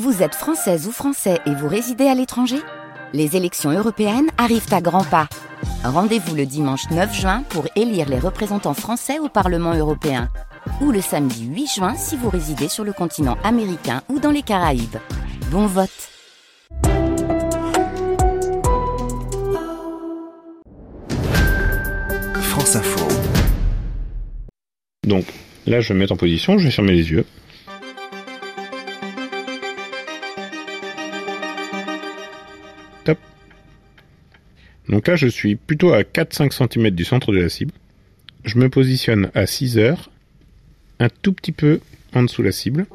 Vous êtes française ou français et vous résidez à l'étranger? Les élections européennes arrivent à grands pas. Rendez-vous le dimanche 9 juin pour élire les représentants français au Parlement européen. Ou le samedi 8 juin si vous résidez sur le continent américain ou dans les Caraïbes. Bon vote France Info. Donc là, je vais me mettre en position, je vais fermer les yeux. Donc là, je suis plutôt à 4-5 cm du centre de la cible. Je me positionne à 6 heures, un tout petit peu en dessous de la cible.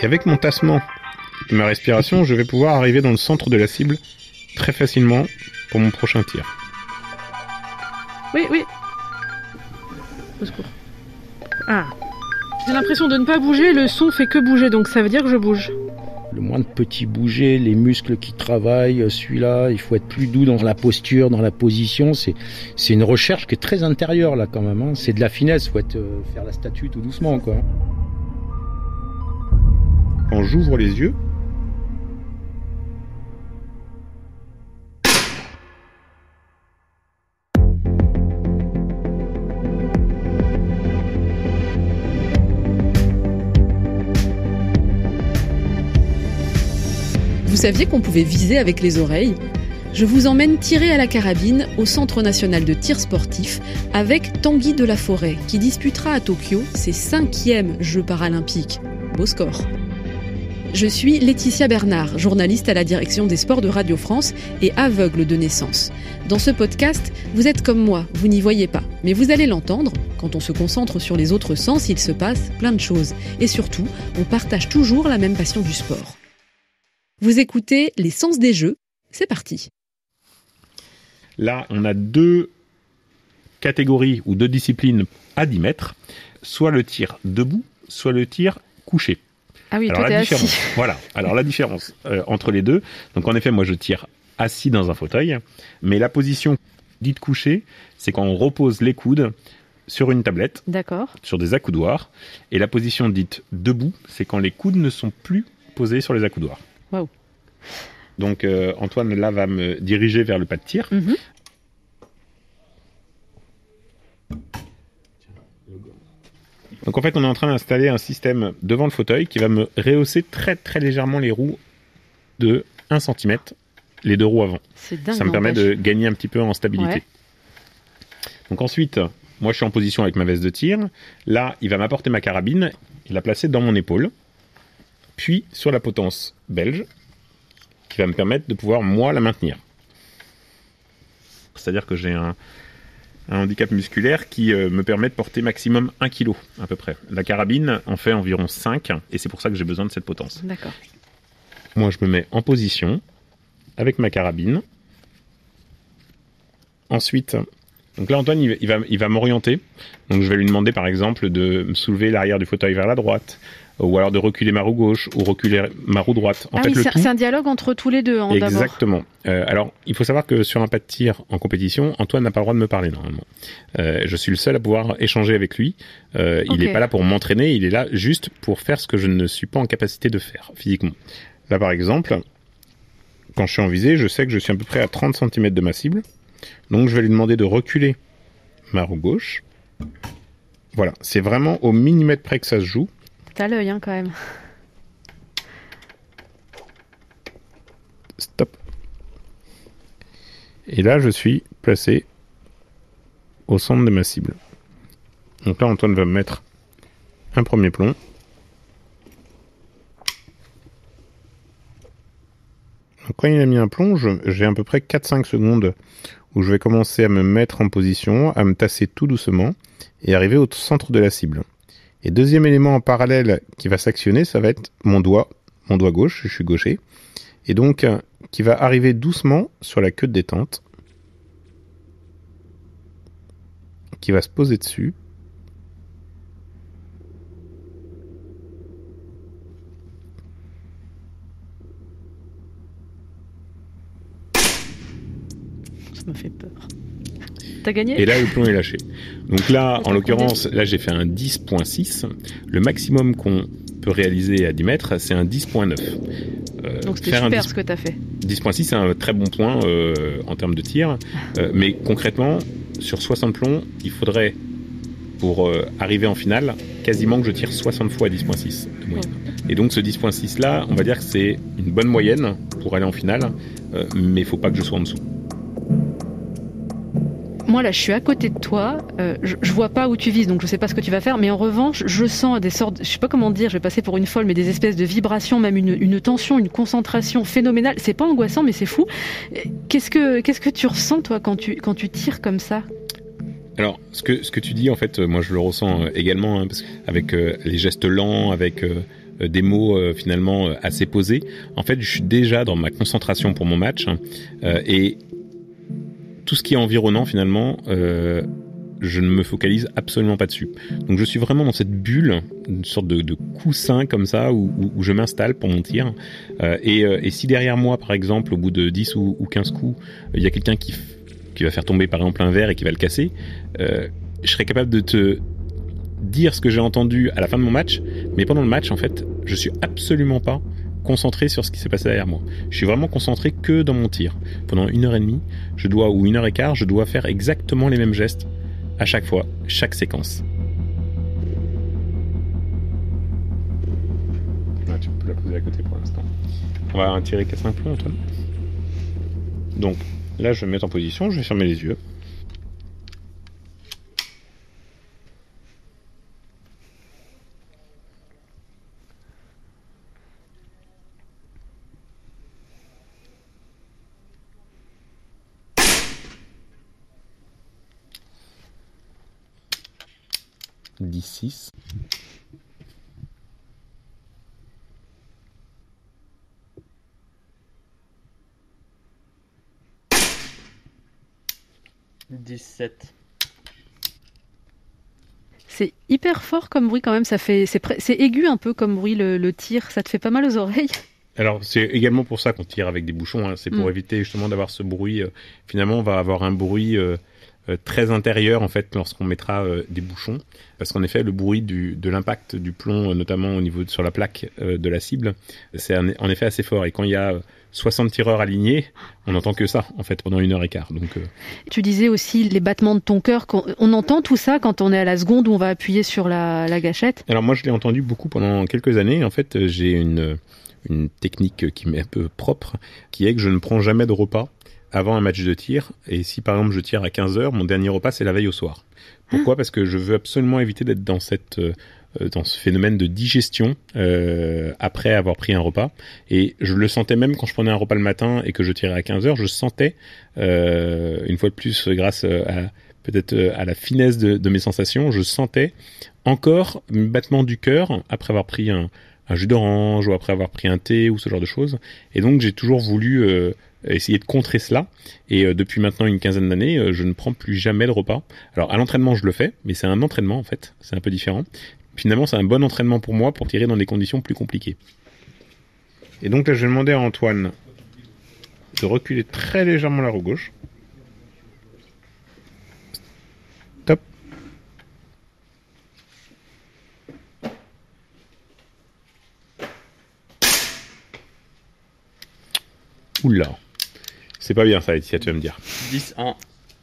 Et avec mon tassement et ma respiration, je vais pouvoir arriver dans le centre de la cible très facilement pour mon prochain tir. Oui, oui. Au secours. Ah. J'ai l'impression de ne pas bouger, le son fait que bouger, donc ça veut dire que je bouge. Le moindre petit bouger, les muscles qui travaillent, celui-là, il faut être plus doux dans la posture, dans la position. C'est, une recherche qui est très intérieure là quand même. hein. C'est de la finesse, faut être, euh, faire la statue tout doucement quoi. Quand j'ouvre les yeux, saviez qu'on pouvait viser avec les oreilles? Je vous emmène tirer à la carabine au Centre national de tir sportif avec Tanguy de la Forêt qui disputera à Tokyo ses cinquièmes Jeux paralympiques. Beau score. Je suis Laetitia Bernard, journaliste à la direction des sports de Radio France et aveugle de naissance. Dans ce podcast, vous êtes comme moi, vous n'y voyez pas, mais vous allez l'entendre, quand on se concentre sur les autres sens, il se passe plein de choses. Et surtout, on partage toujours la même passion du sport. Vous écoutez Les Sens des Jeux, c'est parti. Là, on a deux catégories ou deux disciplines à 10 mètres, soit le tir debout, soit le tir couché. Ah oui, Alors la assis. différence, voilà. Alors la différence euh, entre les deux. Donc en effet, moi je tire assis dans un fauteuil, mais la position dite couchée, c'est quand on repose les coudes sur une tablette, D'accord. sur des accoudoirs, et la position dite debout, c'est quand les coudes ne sont plus posés sur les accoudoirs. Waouh. Donc euh, Antoine là va me diriger vers le pas de tir. Mhm. Donc en fait, on est en train d'installer un système devant le fauteuil qui va me rehausser très très légèrement les roues de 1 cm, les deux roues avant. C'est dingue. Ça me permet de gagner un petit peu en stabilité. Ouais. Donc ensuite, moi je suis en position avec ma veste de tir. Là, il va m'apporter ma carabine, il la placer dans mon épaule, puis sur la potence belge, qui va me permettre de pouvoir moi la maintenir. C'est-à-dire que j'ai un, un handicap musculaire qui euh, me permet de porter maximum 1 kg à peu près. La carabine en fait environ 5 et c'est pour ça que j'ai besoin de cette potence. D'accord. Moi, je me mets en position avec ma carabine. Ensuite, donc là, Antoine, il va- il va, il va m'orienter. Donc, je vais lui demander, par exemple, de me soulever l'arrière du fauteuil vers la droite, ou alors de reculer ma roue gauche, ou reculer ma roue droite. En ah fait, oui, c'est un dialogue entre tous les deux hein, d'abord. Exactement. Euh, alors, il faut savoir que sur un pas de tir en compétition, Antoine n'a pas le droit de me parler normalement. Euh, je suis le seul à pouvoir échanger avec lui. Euh, Il n'est pas là pour m'entraîner, il est là juste pour faire ce que je ne suis pas en capacité de faire physiquement. Là, par exemple, quand je suis en visée, je sais que je suis à peu près à 30 cm de ma cible. Donc, je vais lui demander de reculer ma roue gauche. Voilà, c'est vraiment au millimètre près que ça se joue. T'as l'œil hein, quand même. Stop. Et là, je suis placé au centre de ma cible. Donc là, Antoine va me mettre un premier plomb. Donc quand il a mis un plomb, j'ai à peu près 4-5 secondes où je vais commencer à me mettre en position, à me tasser tout doucement et arriver au centre de la cible. Et deuxième élément en parallèle qui va s'actionner, ça va être mon doigt, mon doigt gauche, je suis gaucher, et donc euh, qui va arriver doucement sur la queue de détente, qui va se poser dessus. Ça me fait peur. T'as gagné Et là, le plomb est lâché. Donc là, en l'occurrence, là, j'ai fait un 10.6. Le maximum qu'on peut réaliser à 10 mètres, c'est un 10.9. Euh, Donc c'était super ce que tu as fait. 10.6, c'est un très bon point euh, en termes de tir. Euh, mais concrètement, sur 60 plombs, il faudrait, pour arriver en finale, quasiment que je tire 60 fois à 10.6 Et donc ce 10.6 là, on va dire que c'est une bonne moyenne pour aller en finale, mais il faut pas que je sois en dessous moi là, je suis à côté de toi, euh, je, je, vois pas où tu vises, donc je sais pas ce que tu vas faire, mais en revanche, je sens des sortes, je sais pas comment dire, je vais passer pour une folle, mais des espèces de vibrations, même une, tension, une concentration phénoménale. C'est pas angoissant, mais c'est fou. Qu'est-ce que qu'est-ce que tu ressens toi quand tu quand tu tires comme ça? Alors, ce que, ce que tu dis, en fait, moi je le ressens euh, également, hein, qu'avec euh, les gestes lents, avec des mots finalement assez posés, en fait, je suis déjà dans ma concentration pour mon match, hein, et tout ce qui est environnant finalement, euh, je ne me focalise absolument pas dessus. Donc je suis vraiment dans cette bulle, une sorte de, coussin comme ça, où, je m'installe pour mon tir. Euh, euh, et, si derrière moi, par exemple, au bout de 10 ou, 15 coups, il y a quelqu'un qui, qui va faire tomber par exemple un verre et qui va le casser, je serais capable de te dire ce que j'ai entendu à la fin de mon match, mais pendant le match, en fait, je suis absolument pas concentré sur ce qui s'est passé derrière moi. Je suis vraiment concentré que dans mon tir. Pendant une heure et demie, je dois, ou une heure et quart, je dois faire exactement les mêmes gestes à chaque fois, chaque séquence. Ah, tu peux la poser à côté pour l'instant. On va tirer 4-5 plombs, Antoine. Donc, là, je vais me mettre en position, je vais fermer les yeux. 10-6. C'est hyper fort comme bruit quand même, ça fait c'est aigu un peu comme bruit le, tir, ça te fait pas mal aux oreilles. Alors c'est également pour ça qu'on tire avec des bouchons, hein. c'est pour mm. éviter justement d'avoir ce bruit. Euh, finalement, on va avoir un bruit euh, très intérieur en fait lorsqu'on mettra euh, des bouchons parce qu'en effet le bruit du, de l'impact du plomb euh, notamment au niveau de, sur la plaque de la cible c'est en effet assez fort et quand il y a 60 tireurs alignés, on n'entend que ça en fait pendant une heure et quart. Donc, Tu disais aussi les battements de ton cœur. On entend tout ça quand on est à la seconde où on va appuyer sur la, la gâchette? Alors moi je l'ai entendu beaucoup pendant quelques années. En fait j'ai une, une technique qui m'est un peu propre, qui est que je ne prends jamais de repas avant un match de tir. Et si par exemple je tire à 15 heures, mon dernier repas c'est la veille au soir. Pourquoi? Parce que je veux absolument éviter d'être dans cette euh, dans ce phénomène de digestion euh, après avoir pris un repas. Et je le sentais même quand je prenais un repas le matin et que je tirais à 15 heures, je sentais, euh, une fois de plus grâce à peut-être à la finesse de, de, mes sensations, je sentais encore un battement du cœur après avoir pris un, un jus d'orange ou après avoir pris un thé ou ce genre de choses. Et donc j'ai toujours voulu essayer de contrer cela. Et euh, depuis maintenant une quinzaine d'années, euh, je ne prends plus jamais de repas. Alors à l'entraînement, je le fais, mais c'est un entraînement en fait, c'est un peu différent. Finalement, c'est un bon entraînement pour moi pour tirer dans des conditions plus compliquées. Et donc là, je vais demander à Antoine de reculer très légèrement la roue gauche. Top. Oula. C'est pas bien ça, Laetitia, tu vas me dire. 10-1.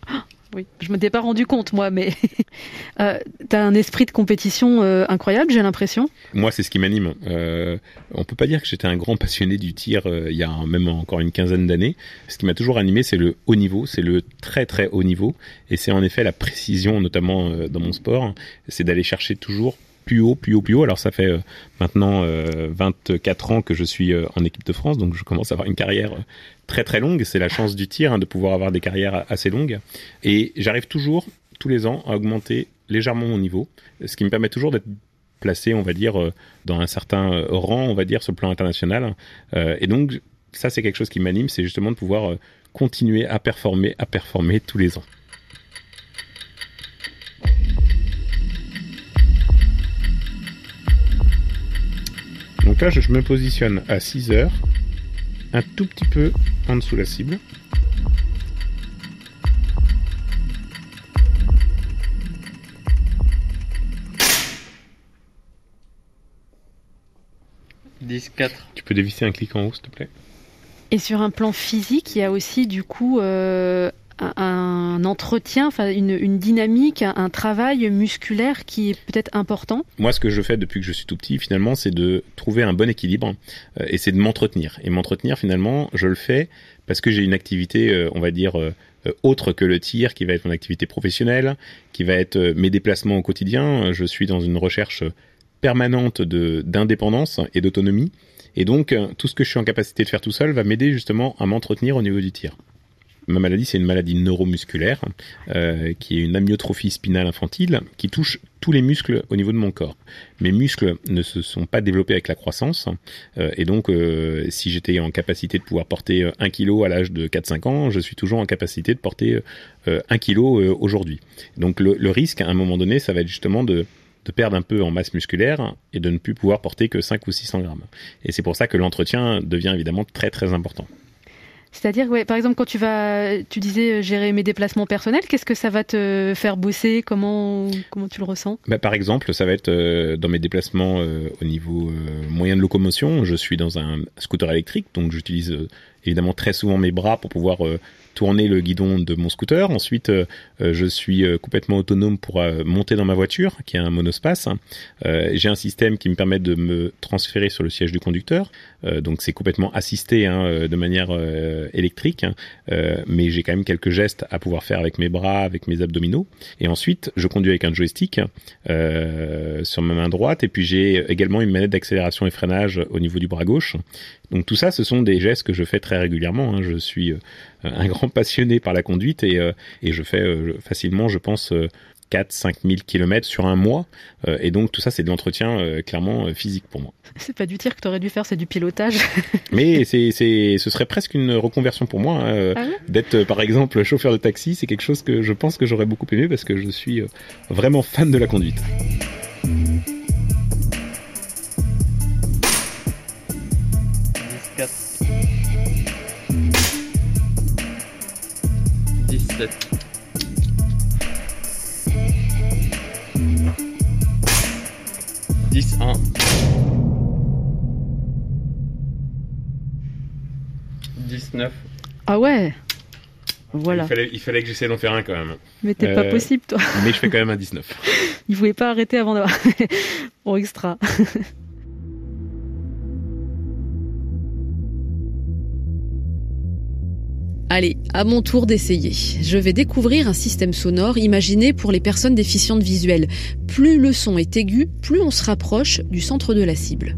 Oui, je m'étais pas rendu compte moi, mais euh, tu as un esprit de compétition euh, incroyable, j'ai l'impression. Moi, c'est ce qui m'anime. Euh, on peut pas dire que j'étais un grand passionné du tir euh, il y a même encore une quinzaine d'années. Ce qui m'a toujours animé, c'est le haut niveau, c'est le très très haut niveau, et c'est en effet la précision, notamment dans mon sport, c'est d'aller chercher toujours plus haut, plus haut, plus haut. Alors ça fait maintenant 24 ans que je suis en équipe de France, donc je commence à avoir une carrière très très longue. C'est la chance du tir hein, de pouvoir avoir des carrières assez longues. Et j'arrive toujours, tous les ans, à augmenter légèrement mon niveau, ce qui me permet toujours d'être placé, on va dire, euh, dans un certain euh, rang, on va dire, sur le plan international. Euh, et donc, ça, c'est quelque chose qui m'anime, c'est justement de pouvoir continuer à performer, à performer tous les ans. Donc là, je me positionne à 6 heures un tout petit peu en dessous la cible. 10, 4. Tu peux dévisser un clic en haut, s'il te plaît Et sur un plan physique, il y a aussi du coup euh, un, entretien, une, dynamique, un, travail musculaire qui est peut-être important. Moi, ce que je fais depuis que je suis tout petit, finalement, c'est de trouver un bon équilibre euh, et c'est de m'entretenir. Et m'entretenir, finalement, je le fais parce que j'ai une activité, euh, on va dire, euh, autre que le tir, qui va être mon activité professionnelle, qui va être mes déplacements au quotidien. Je suis dans une recherche permanente d'indépendance et d'autonomie. Et donc, tout ce que je suis en capacité de faire tout seul va m'aider justement à m'entretenir au niveau du tir. Ma maladie, c'est une maladie neuromusculaire, euh, qui est une amyotrophie spinale infantile, qui touche tous les muscles au niveau de mon corps. Mes muscles ne se sont pas développés avec la croissance, euh, et donc euh, si j'étais en capacité de pouvoir porter euh, 1 kg à l'âge de 4-5 ans, je suis toujours en capacité de porter euh, 1 kg aujourd'hui. Donc le, le risque, à un moment donné, ça va être justement de de perdre un peu en masse musculaire et de ne plus pouvoir porter que 5 ou 600 grammes. Et c'est pour ça que l'entretien devient évidemment très très important. C'est-à-dire, ouais, par exemple, quand tu vas, tu disais euh, gérer mes déplacements personnels, qu'est-ce que ça va te faire bosser? Comment, comment tu le ressens? Bah, par exemple, ça va être euh, dans mes déplacements euh, au niveau moyen de locomotion. Je suis dans un scooter électrique, donc j'utilise évidemment très souvent mes bras pour pouvoir tourner le guidon de mon scooter. Ensuite, euh, euh, je suis euh, complètement autonome pour monter dans ma voiture, qui est un monospace. Euh, J'ai un système qui me permet de me transférer sur le siège du conducteur. Donc c'est complètement assisté hein, de manière électrique, hein. Mais j'ai quand même quelques gestes à pouvoir faire avec mes bras, avec mes abdominaux. Et ensuite, je conduis avec un joystick sur ma main droite, et puis j'ai également une manette d'accélération et freinage au niveau du bras gauche. Donc tout ça, ce sont des gestes que je fais très régulièrement. hein. Je suis un grand passionné par la conduite et, euh, et je fais euh, facilement, je pense, 4-5 000 km sur un mois. Euh, et donc tout ça, c'est de l'entretien euh, clairement euh, physique pour moi. C'est pas du tir que tu aurais dû faire, c'est du pilotage. Mais c'est, c'est, ce serait presque une reconversion pour moi. hein, Ah D'être, par exemple, chauffeur de taxi, c'est quelque chose que je pense que j'aurais beaucoup aimé parce que je suis vraiment fan de la conduite. 17. Dix, un. 19. Ah ouais Voilà. Il, fallait, il fallait que j'essaie d'en faire un quand même. Mais t'es pas Euh, possible, toi. Mais je fais quand même un 19. Il voulait pas arrêter avant d'avoir. bon, extra. Allez, à mon tour d'essayer. Je vais découvrir un système sonore imaginé pour les personnes déficientes visuelles. Plus le son est aigu, plus on se rapproche du centre de la cible.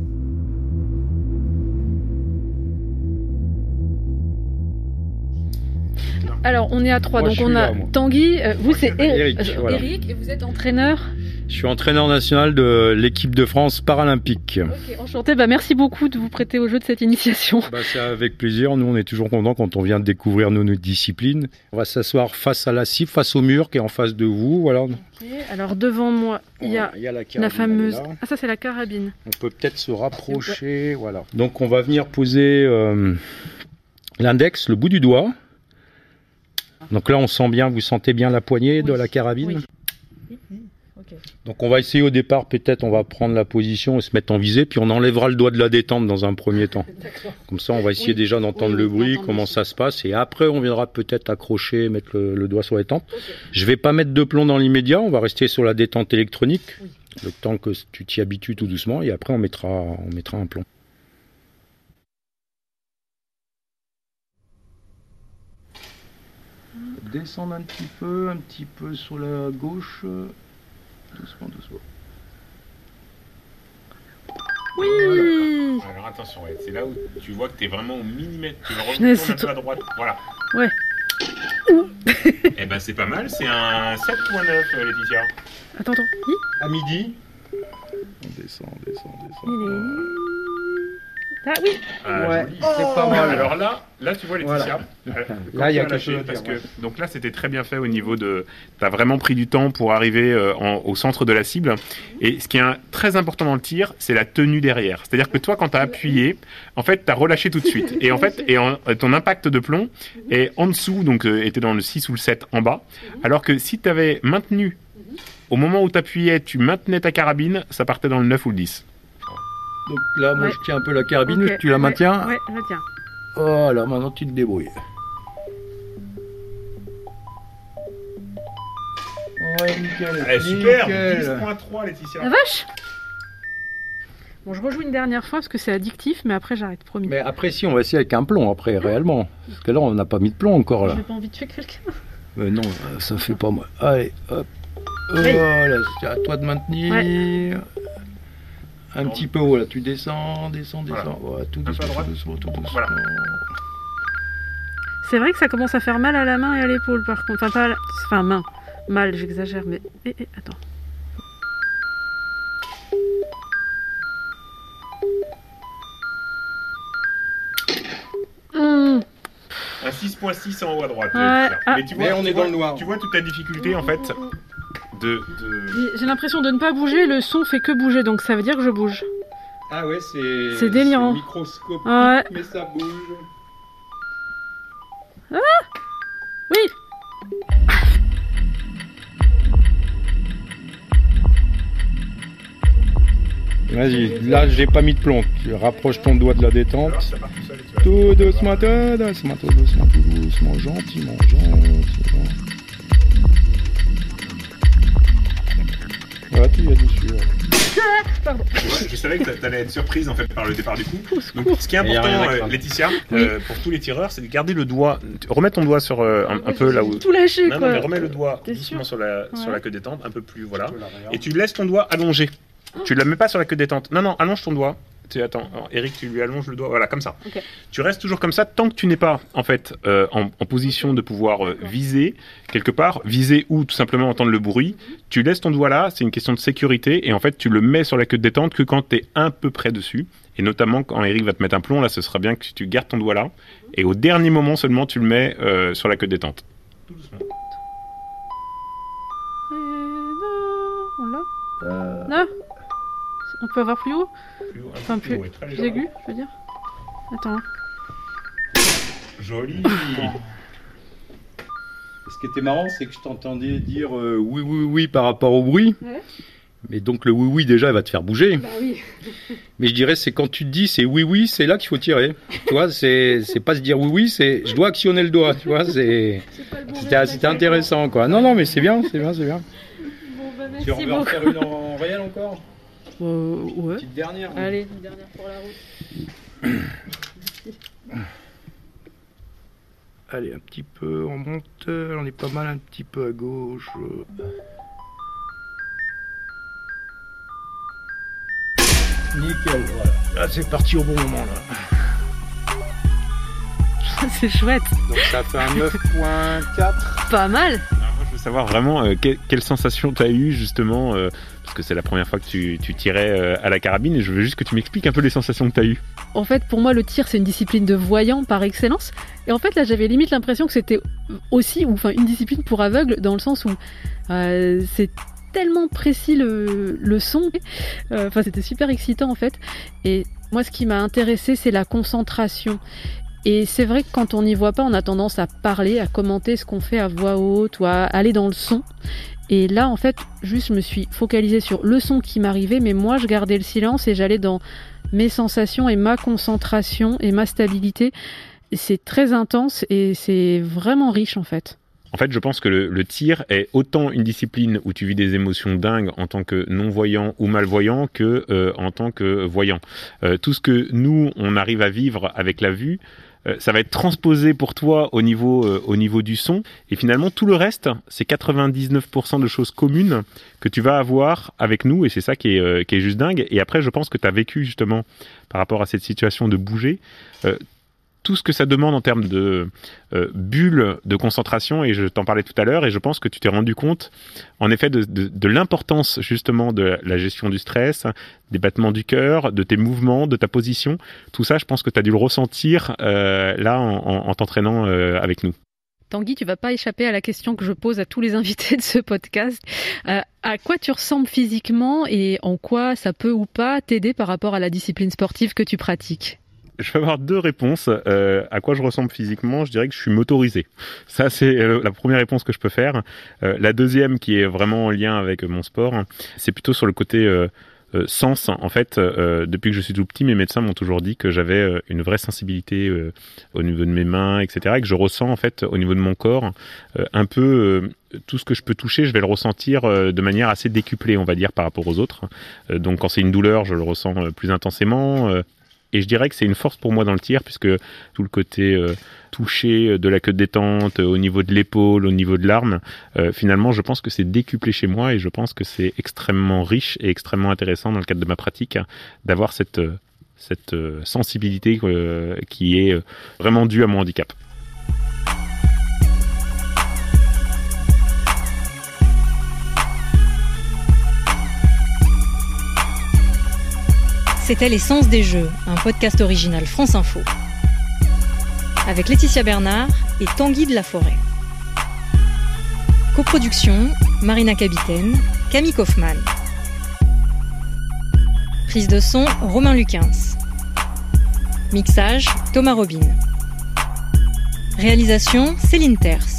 Alors, on est à trois, Moi, donc on a là. Tanguy, euh, vous c'est Eric, Eric, voilà. Eric, et vous êtes entraîneur. Je suis entraîneur national de l'équipe de France paralympique. Ok, enchanté, bah merci beaucoup de vous prêter au jeu de cette initiation. Bah, c'est avec plaisir. Nous, on est toujours contents quand on vient de découvrir nos, nos disciplines. On va s'asseoir face à la cible, face au mur qui est en face de vous. Voilà. Alors devant moi, il y a il y a la, fameuse. Ah, ça c'est la carabine. On peut peut-être se rapprocher. Voilà. Donc, on va venir poser euh, l'index, le bout du doigt. Donc là, on sent bien, vous sentez bien la poignée de la carabine. oui. Donc on va essayer au départ, peut-être on va prendre la position et se mettre en visée, puis on enlèvera le doigt de la détente dans un premier temps. Comme ça, on va essayer Oui. déjà d'entendre le bruit, comment ça se passe, et après on viendra peut-être accrocher, mettre le, le doigt sur les tempes. Je vais pas mettre de plomb dans l'immédiat, on va rester sur la détente électronique, le temps que tu t'y habitues tout doucement, et après on mettra, on mettra un plomb. Descendre un petit peu, un petit peu sur la gauche, doucement, doucement. Oui Alors attention, c'est là où tu vois que tu es vraiment au millimètre. Tu vas Punaise, c'est toi. à droite. Voilà. Ouais. Eh ben c'est pas mal, c'est un 7.9 euh, Laetitia. Attends, attends. À midi. On descend, on descend, on descend. Il est- Ah oui Ah, Ouais, joli. c'est pas mal. Alors là, là tu vois Laetitia. Euh, quand Là, il y a quelque lâché, chose parce que donc là c'était très bien fait au niveau de tu as vraiment pris du temps pour arriver euh, en- au centre de la cible et ce qui est un- très important dans le tir, c'est la tenue derrière. C'est-à-dire que toi quand tu as appuyé, en fait tu as relâché tout de suite et en fait et en- ton impact de plomb est en dessous donc euh, était dans le 6 ou le 7 en bas alors que si tu avais maintenu au moment où tu appuyais, tu maintenais ta carabine, ça partait dans le 9 ou le 10. Donc là, moi, Ouais. je tiens un peu la carabine, tu la maintiens Ouais, je tiens. Voilà, maintenant tu te débrouilles. Ouais, nickel. nickel. points 3, Laetitia. La vache Bon, je rejoue une dernière fois parce que c'est addictif, mais après j'arrête, promis. Mais après, si, on va essayer avec un plomb, après, réellement. Parce que là, on n'a pas mis de plomb encore, là. J'ai pas envie de tuer quelqu'un. Mais non, euh, ça fait pas mal. Allez, hop. Allez. Voilà, c'est à toi de maintenir. Un petit peu haut, là. Tu descends, descends, Voilà. descends. Ouais, tout doucement, tout doucement, tout doucement. Voilà. C'est vrai que ça commence à faire mal à la main et à l'épaule, par contre. Enfin, pas à la... Enfin, main. Mal, j'exagère, mais... Eh, eh, attends. Hum, Un 6.6 en haut à droite. Ouais, ah. Mais, tu Mais vois, on tu est vois- dans le noir. Tu vois toute la difficulté, en fait, de... de... J'ai l'impression de ne pas bouger, le son fait que bouger, donc ça veut dire que je bouge. Ah ouais, c'est. C'est délirant. microscopique, Ouais. mais ça bouge. Oui Vas-y, là, j'ai pas mis de plomb. Tu rapproches ton doigt de la détente. Alors, ça part tout seul, tout doucement, tout doucement, tout doucement, gentiment, gentiment. Je savais que t'a- t'allais être surprise en fait par le départ du coup. Donc, ce qui est important, euh, craindre. Laetitia, Oui. euh, pour tous les tireurs, c'est de garder le doigt, remettre ton doigt sur euh, un, un peu là où. Tout lâché, Non, quoi. non, mais remets le doigt doucement sur la, sur la queue détente, un peu plus, voilà. Et tu laisses ton doigt allongé. Tu ne la mets pas sur la queue détente. Non, non, allonge ton doigt. Tu attends, alors, Eric, tu lui allonges le doigt, voilà, comme ça. Ok. Tu restes toujours comme ça tant que tu n'es pas, en fait, euh, en, en position de pouvoir euh, viser quelque part, viser ou tout simplement entendre le bruit. Tu laisses ton doigt là, c'est une question de sécurité, et en fait, tu le mets sur la queue de détente que quand tu es un peu près dessus. Et notamment quand Eric va te mettre un plomb, là, ce sera bien que tu gardes ton doigt là, et au dernier moment seulement, tu le mets euh, sur la queue de détente. Tout doucement. On l'a Là On peut avoir plus haut Enfin, plus, haut très plus aigu, je veux dire Attends. Joli. Ce qui était marrant, c'est que je t'entendais dire euh, oui, oui, oui par rapport au bruit. Ouais. Mais donc le oui, oui, déjà, il va te faire bouger. Bah oui. Mais je dirais, c'est quand tu te dis c'est oui, oui, c'est là qu'il faut tirer. tu vois, c'est c'est pas se dire oui, oui, c'est je dois actionner le doigt. Tu vois, c'est c'était c'était intéressant, quoi. Non, non, mais c'est bien, c'est bien, c'est bien. Bon, bah, Tu merci veux en faire une en réel encore? Euh, ouais. Petite dernière. Allez, une dernière pour la route. Allez, un petit peu, on monte, on est pas mal un petit peu à gauche. Nickel, voilà. Là, c'est parti au bon moment, là. C'est chouette. Donc ça fait un 9.4. Pas mal. Savoir vraiment euh, que- quelle sensation tu as eu justement, euh, parce que c'est la première fois que tu, tu tirais euh, à la carabine, et je veux juste que tu m'expliques un peu les sensations que tu as eues. En fait, pour moi, le tir, c'est une discipline de voyant par excellence. Et en fait, là, j'avais limite l'impression que c'était aussi, ou enfin, une discipline pour aveugles, dans le sens où euh, c'est tellement précis le, le son. Enfin, c'était super excitant, en fait. Et moi, ce qui m'a intéressé, c'est la concentration. Et c'est vrai que quand on n'y voit pas, on a tendance à parler, à commenter ce qu'on fait à voix haute ou à aller dans le son. Et là, en fait, juste, je me suis focalisée sur le son qui m'arrivait, mais moi, je gardais le silence et j'allais dans mes sensations et ma concentration et ma stabilité. C'est très intense et c'est vraiment riche en fait. En fait, je pense que le, le tir est autant une discipline où tu vis des émotions dingues en tant que non-voyant ou malvoyant que euh, en tant que voyant. Euh, tout ce que nous, on arrive à vivre avec la vue, euh, ça va être transposé pour toi au niveau, euh, au niveau du son. Et finalement, tout le reste, c'est 99% de choses communes que tu vas avoir avec nous. Et c'est ça qui est, euh, qui est juste dingue. Et après, je pense que tu as vécu justement par rapport à cette situation de bouger. Tout ce que ça demande en termes de euh, bulle de concentration, et je t'en parlais tout à l'heure, et je pense que tu t'es rendu compte, en effet, de, l'importance justement de la gestion du stress, des battements du cœur, de tes mouvements, de ta position. Tout ça, je pense que tu as dû le ressentir euh, là en t'entraînant euh, avec nous. Tanguy, tu vas pas échapper à la question que je pose à tous les invités de ce podcast. Euh, à quoi tu ressembles physiquement et en quoi ça peut ou pas t'aider par rapport à la discipline sportive que tu pratiques? Je vais avoir deux réponses. Euh, à quoi je ressemble physiquement Je dirais que je suis motorisé. Ça, c'est la première réponse que je peux faire. Euh, la deuxième, qui est vraiment en lien avec mon sport, c'est plutôt sur le côté euh, sens. En fait, depuis que je suis tout petit, mes médecins m'ont toujours dit que j'avais une vraie sensibilité au niveau de mes mains, etc. Et que je ressens en fait au niveau de mon corps un peu tout ce que je peux toucher, je vais le ressentir de manière assez décuplée, on va dire, par rapport aux autres. donc quand c'est une douleur, je le ressens plus intensément. Et je dirais que c'est une force pour moi dans le tir, puisque tout le côté euh, touché euh, de la queue détente, euh, au niveau de l'épaule, au niveau de l'arme, finalement, je pense que c'est décuplé chez moi et je pense que c'est extrêmement riche et extrêmement intéressant dans le cadre de ma pratique d'avoir cette, cette sensibilité qui est vraiment due à mon handicap. C'était L'essence des jeux, un podcast original France Info. Avec Laetitia Bernard et Tanguy de la Forêt. Coproduction, Marina Capitaine, Camille Kaufmann. Prise de son, Romain Luquins. Mixage, Thomas Robin. Réalisation, Céline Terce.